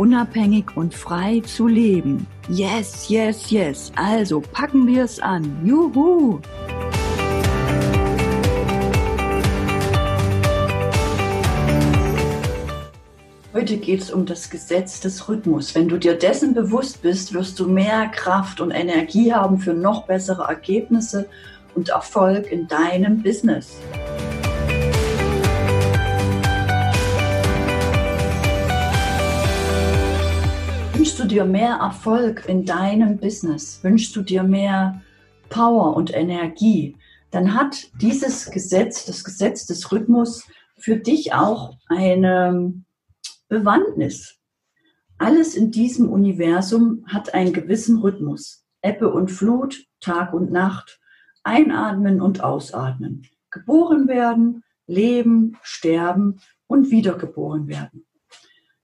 unabhängig und frei zu leben. Yes, yes, yes. Also packen wir es an. Juhu! Heute geht es um das Gesetz des Rhythmus. Wenn du dir dessen bewusst bist, wirst du mehr Kraft und Energie haben für noch bessere Ergebnisse und Erfolg in deinem Business. Dir mehr Erfolg in deinem Business? Wünschst du dir mehr Power und Energie? Dann hat dieses Gesetz, das Gesetz des Rhythmus, für dich auch eine Bewandtnis. Alles in diesem Universum hat einen gewissen Rhythmus. Ebbe und Flut, Tag und Nacht, Einatmen und Ausatmen. Geboren werden, leben, sterben und wiedergeboren werden.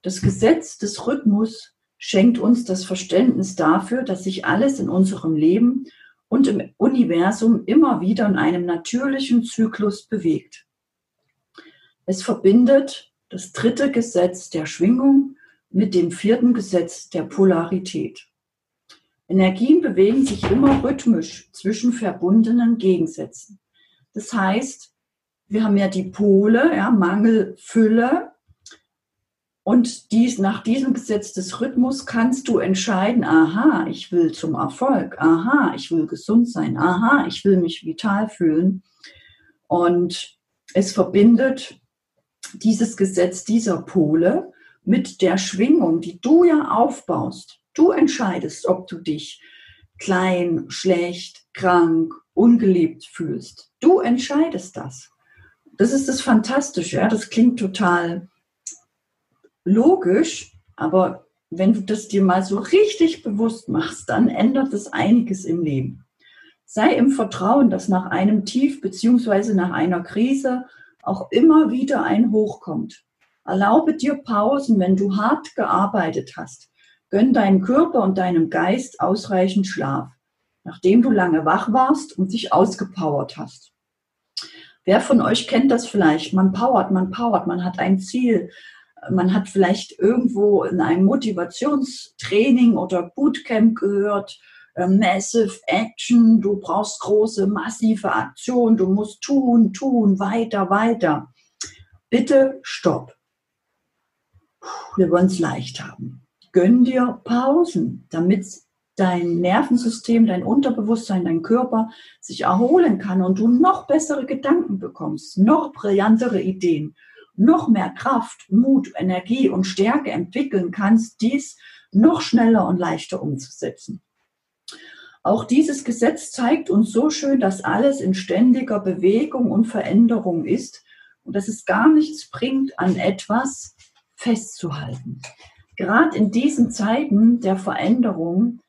Das Gesetz des Rhythmus schenkt uns das Verständnis dafür, dass sich alles in unserem Leben und im Universum immer wieder in einem natürlichen Zyklus bewegt. Es verbindet das dritte Gesetz der Schwingung mit dem vierten Gesetz der Polarität. Energien bewegen sich immer rhythmisch zwischen verbundenen Gegensätzen. Das heißt, wir haben ja die Pole, ja, Mangel, Fülle, und dies, nach diesem Gesetz des Rhythmus kannst du entscheiden, aha, ich will zum Erfolg, aha, ich will gesund sein, aha, ich will mich vital fühlen. Und es verbindet dieses Gesetz dieser Pole mit der Schwingung, die du ja aufbaust. Du entscheidest, ob du dich klein, schlecht, krank, ungeliebt fühlst. Du entscheidest das. Das ist das Fantastische. Ja? Das klingt total logisch, aber wenn du das dir mal so richtig bewusst machst, dann ändert es einiges im Leben. Sei im Vertrauen, dass nach einem Tief beziehungsweise nach einer Krise auch immer wieder ein Hoch kommt. Erlaube dir Pausen, wenn du hart gearbeitet hast. Gönn deinem Körper und deinem Geist ausreichend Schlaf, nachdem du lange wach warst und dich ausgepowert hast. Wer von euch kennt das vielleicht? Man powert, man powert, man hat ein Ziel, man hat vielleicht irgendwo in einem Motivationstraining oder Bootcamp gehört, äh, Massive Action, du brauchst große, massive Aktion, du musst tun, tun, weiter, weiter. Bitte stopp. Wir wollen es leicht haben. Gönn dir Pausen, damit dein Nervensystem, dein Unterbewusstsein, dein Körper sich erholen kann und du noch bessere Gedanken bekommst, noch brillantere Ideen noch mehr Kraft, Mut, Energie und Stärke entwickeln kannst, dies noch schneller und leichter umzusetzen. Auch dieses Gesetz zeigt uns so schön, dass alles in ständiger Bewegung und Veränderung ist und dass es gar nichts bringt, an etwas festzuhalten. Gerade in diesen Zeiten der Veränderung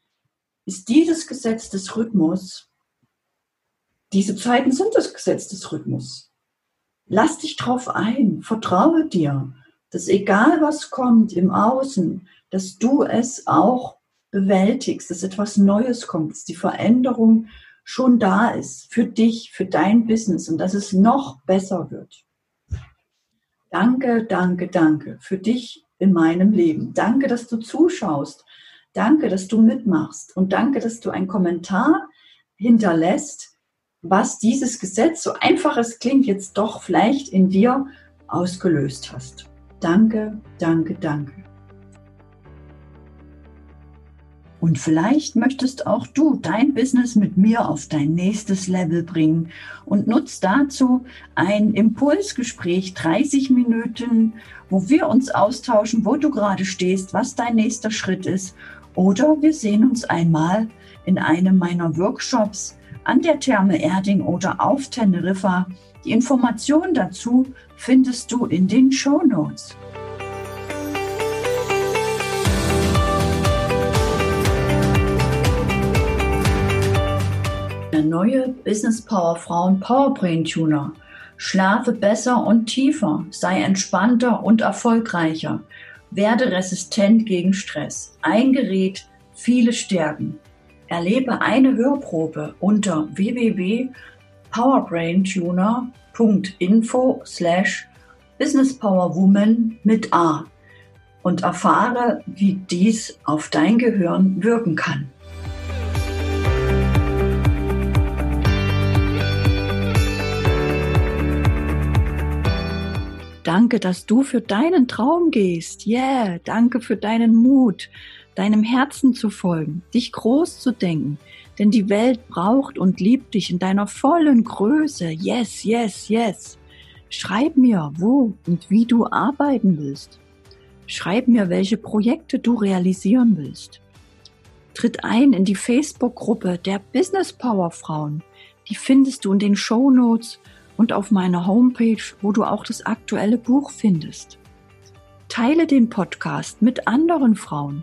ist dieses Gesetz des Rhythmus, diese Zeiten sind das Gesetz des Rhythmus. Lass dich drauf ein, vertraue dir, dass egal was kommt im Außen, dass du es auch bewältigst, dass etwas Neues kommt, dass die Veränderung schon da ist für dich, für dein Business und dass es noch besser wird. Danke, danke, danke für dich in meinem Leben. Danke, dass du zuschaust. Danke, dass du mitmachst und danke, dass du einen Kommentar hinterlässt, was dieses Gesetz, so einfach es klingt, jetzt doch vielleicht in dir ausgelöst hast. Danke, danke, danke. Und vielleicht möchtest auch du dein Business mit mir auf dein nächstes Level bringen und nutzt dazu ein Impulsgespräch, 30 Minuten, wo wir uns austauschen, wo du gerade stehst, was dein nächster Schritt ist. Oder wir sehen uns einmal in einem meiner Workshops an der Therme Erding oder auf Teneriffa. Die Informationen dazu findest du in den Show Notes. Der neue Business Power Frauen Power Brain Tuner. Schlafe besser und tiefer, sei entspannter und erfolgreicher, werde resistent gegen Stress. Ein Gerät, viele Stärken. Erlebe eine Hörprobe unter www.powerbraintuner.info slash businesspowerwoman mit A und erfahre, wie dies auf dein Gehirn wirken kann. Danke, dass du für deinen Traum gehst. Yeah, danke für deinen Mut, deinem Herzen zu folgen, dich groß zu denken. Denn die Welt braucht und liebt dich in deiner vollen Größe. Yes, yes, yes. Schreib mir, wo und wie du arbeiten willst. Schreib mir, welche Projekte du realisieren willst. Tritt ein in die Facebook-Gruppe der Business Power Frauen. Die findest du in den Show Notes und auf meiner Homepage, wo du auch das aktuelle Buch findest. Teile den Podcast mit anderen Frauen.